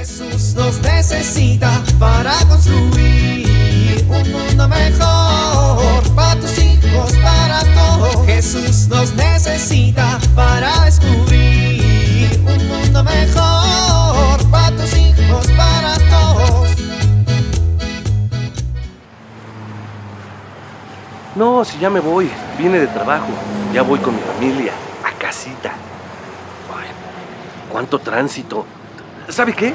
Jesús nos necesita para construir un mundo mejor para tus hijos, para todos. Jesús nos necesita para descubrir un mundo mejor para tus hijos, para todos. No, si ya me voy. Vine de trabajo. Ya voy con mi familia. A casita. Cuánto tránsito. ¿Sabe qué?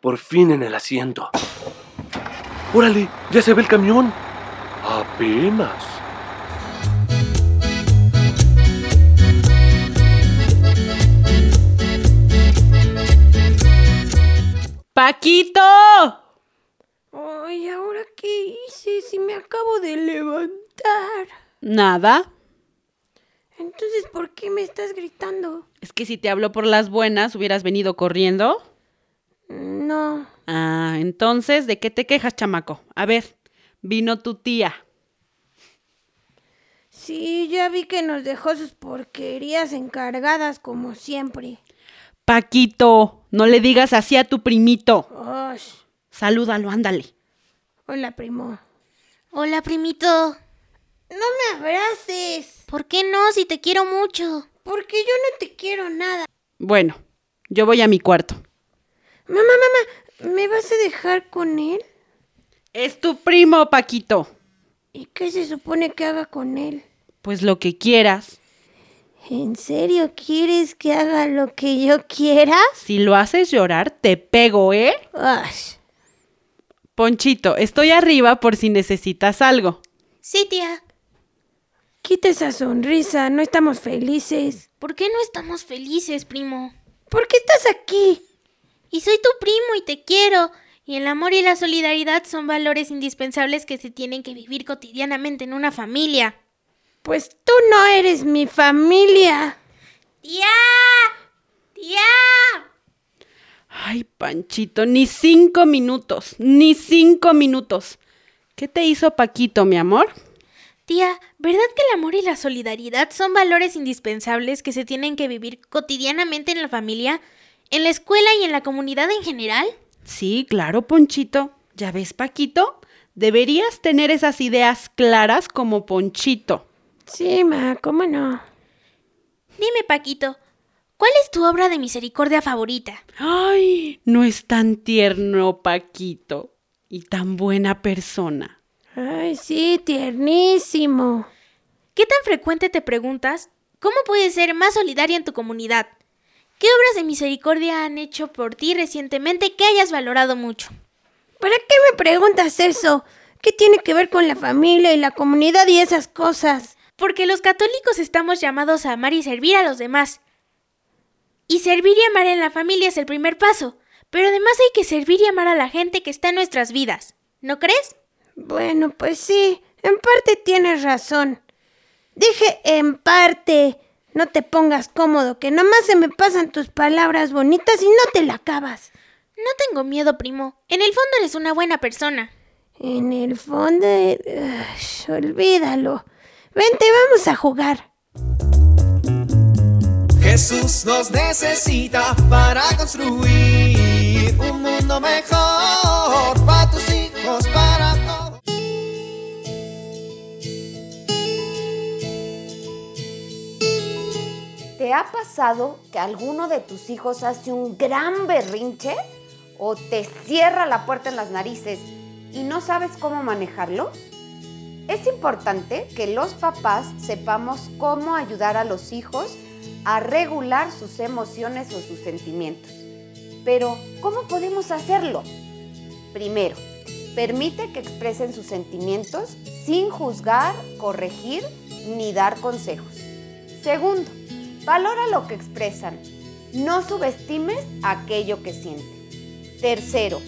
Por fin en el asiento. Órale, ya se ve el camión. Apenas. ¡Paquito! Ay, ¿ahora qué hice si me acabo de levantar? Nada. Entonces, ¿por qué me estás gritando? Es que si te hablo por las buenas, hubieras venido corriendo. No. Ah, entonces, ¿de qué te quejas, chamaco? A ver, vino tu tía. Sí, ya vi que nos dejó sus porquerías encargadas como siempre. Paquito, no le digas así a tu primito. Ay, Salúdalo, ándale. hola, primo. Hola, primito. No me abraces, ¿Por qué no si te quiero mucho? porque yo no te quiero nada. Bueno, yo voy a mi cuarto. Mamá, mamá, ¿me vas a dejar con él? Es tu primo, Paquito. ¿Y qué se supone que haga con él? Pues lo que quieras. ¿En serio quieres que haga lo que yo quiera? Si lo haces llorar, te pego, ¿eh? Ay, Ponchito, estoy arriba por si necesitas algo. Sí, tía. quita esa sonrisa, no estamos felices. ¿Por qué no estamos felices, primo? ¿Por qué estás aquí? Y soy tu primo y te quiero. Y el amor y la solidaridad son valores indispensables que se tienen que vivir cotidianamente en una familia. Pues tú no eres mi familia. ¡Tía! ¡Tía! Ay, Panchito, ni cinco minutos, ni cinco minutos. ¿Qué te hizo Paquito, mi amor? Tía, ¿verdad que el amor y la solidaridad son valores indispensables que se tienen que vivir cotidianamente en la familia, en la escuela y en la comunidad en general? Sí, claro, Ponchito. ¿Ya ves, Paquito? Deberías tener esas ideas claras como Ponchito. Sí, ma, ¿cómo no? Dime, Paquito, ¿cuál es tu obra de misericordia favorita? Ay, no es tan tierno, Paquito. Y tan buena persona. Ay, sí, tiernísimo. ¿Qué tan frecuente te preguntas cómo puedes ser más solidaria en tu comunidad? ¿Qué obras de misericordia han hecho por ti recientemente que hayas valorado mucho? ¿Para qué me preguntas eso? ¿Qué tiene que ver con la familia y la comunidad y esas cosas? Porque los católicos estamos llamados a amar y servir a los demás. Y servir y amar en la familia es el primer paso, pero además hay que servir y amar a la gente que está en nuestras vidas. ¿No crees? Bueno, pues sí, en parte tienes razón. Dije en parte. No te pongas cómodo, que nomás se me pasan tus palabras bonitas y no te la acabas. No tengo miedo, primo. En el fondo eres una buena persona. En el fondo... eh, olvídalo. Vente, vamos a jugar. Jesús nos necesita para construir un mundo mejor ha pasado que alguno de tus hijos hace un gran berrinche o te cierra la puerta en las narices y no sabes cómo manejarlo? Es importante que los papás sepamos cómo ayudar a los hijos a regular sus emociones o sus sentimientos. Pero, ¿cómo podemos hacerlo? Primero, permite que expresen sus sentimientos sin juzgar, corregir ni dar consejos. Segundo, valora lo que expresan. No subestimes aquello que sienten. Tercero,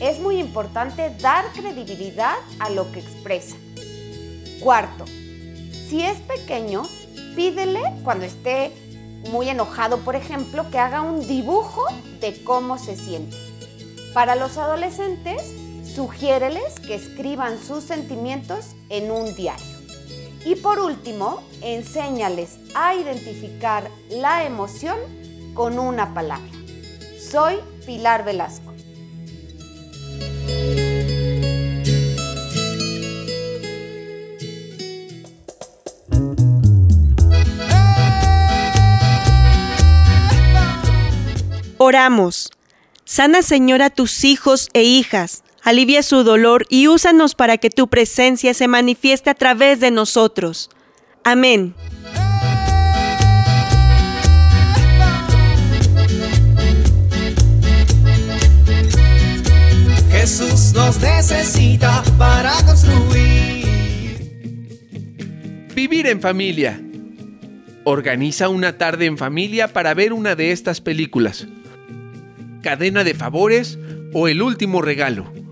es muy importante dar credibilidad a lo que expresa. Cuarto, si es pequeño, pídele cuando esté muy enojado, por ejemplo, que haga un dibujo de cómo se siente. Para los adolescentes, sugiéreles que escriban sus sentimientos en un diario. Y por último, enséñales a identificar la emoción con una palabra. Soy Pilar Velasco. Oramos. Sana Señora tus hijos e hijas, alivia su dolor y úsanos para que tu presencia se manifieste a través de nosotros. Amén. Jesús nos necesita para construir. Vivir en familia. Organiza una tarde en familia para ver una de estas películas. Cadena de favores o El último regalo.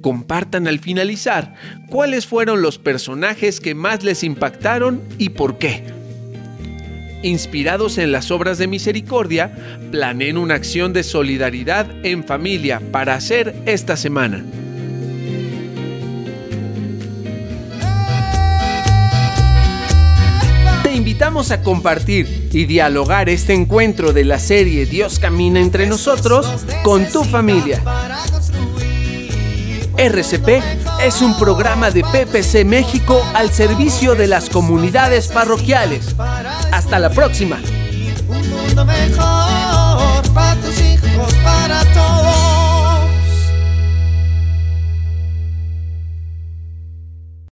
Compartan al finalizar cuáles fueron los personajes que más les impactaron y por qué. Inspirados en las obras de misericordia, planeen una acción de solidaridad en familia para hacer esta semana. Te invitamos a compartir y dialogar este encuentro de la serie Dios camina entre nosotros con tu familia. RCP es un programa de PPC México al servicio de las comunidades parroquiales. Hasta la próxima. Un mundo mejor para tus hijos, para todos.